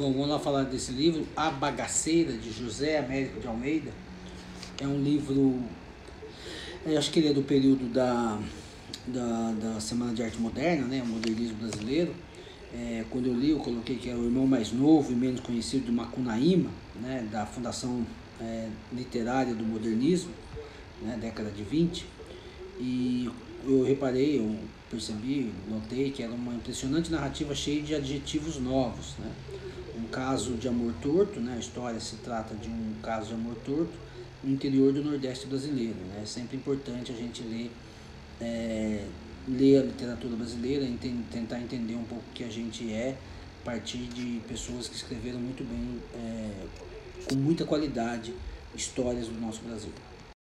Bom, vamos lá falar desse livro, A Bagaceira, de José Américo de Almeida. É um livro, eu acho que ele é do período da, da, da Semana de Arte Moderna, né, o modernismo brasileiro. É, quando eu li, eu coloquei que era o irmão mais novo e menos conhecido do Macunaíma, né, da Fundação é, Literária do Modernismo, né, década de 20. E eu reparei, eu percebi, notei que era uma impressionante narrativa cheia de adjetivos novos. Né? Um caso de amor torto, né? a história se trata de um caso de amor torto no interior do Nordeste brasileiro. Né? É sempre importante a gente ler, é, ler a literatura brasileira, ent tentar entender um pouco o que a gente é, a partir de pessoas que escreveram muito bem, é, com muita qualidade, histórias do nosso Brasil.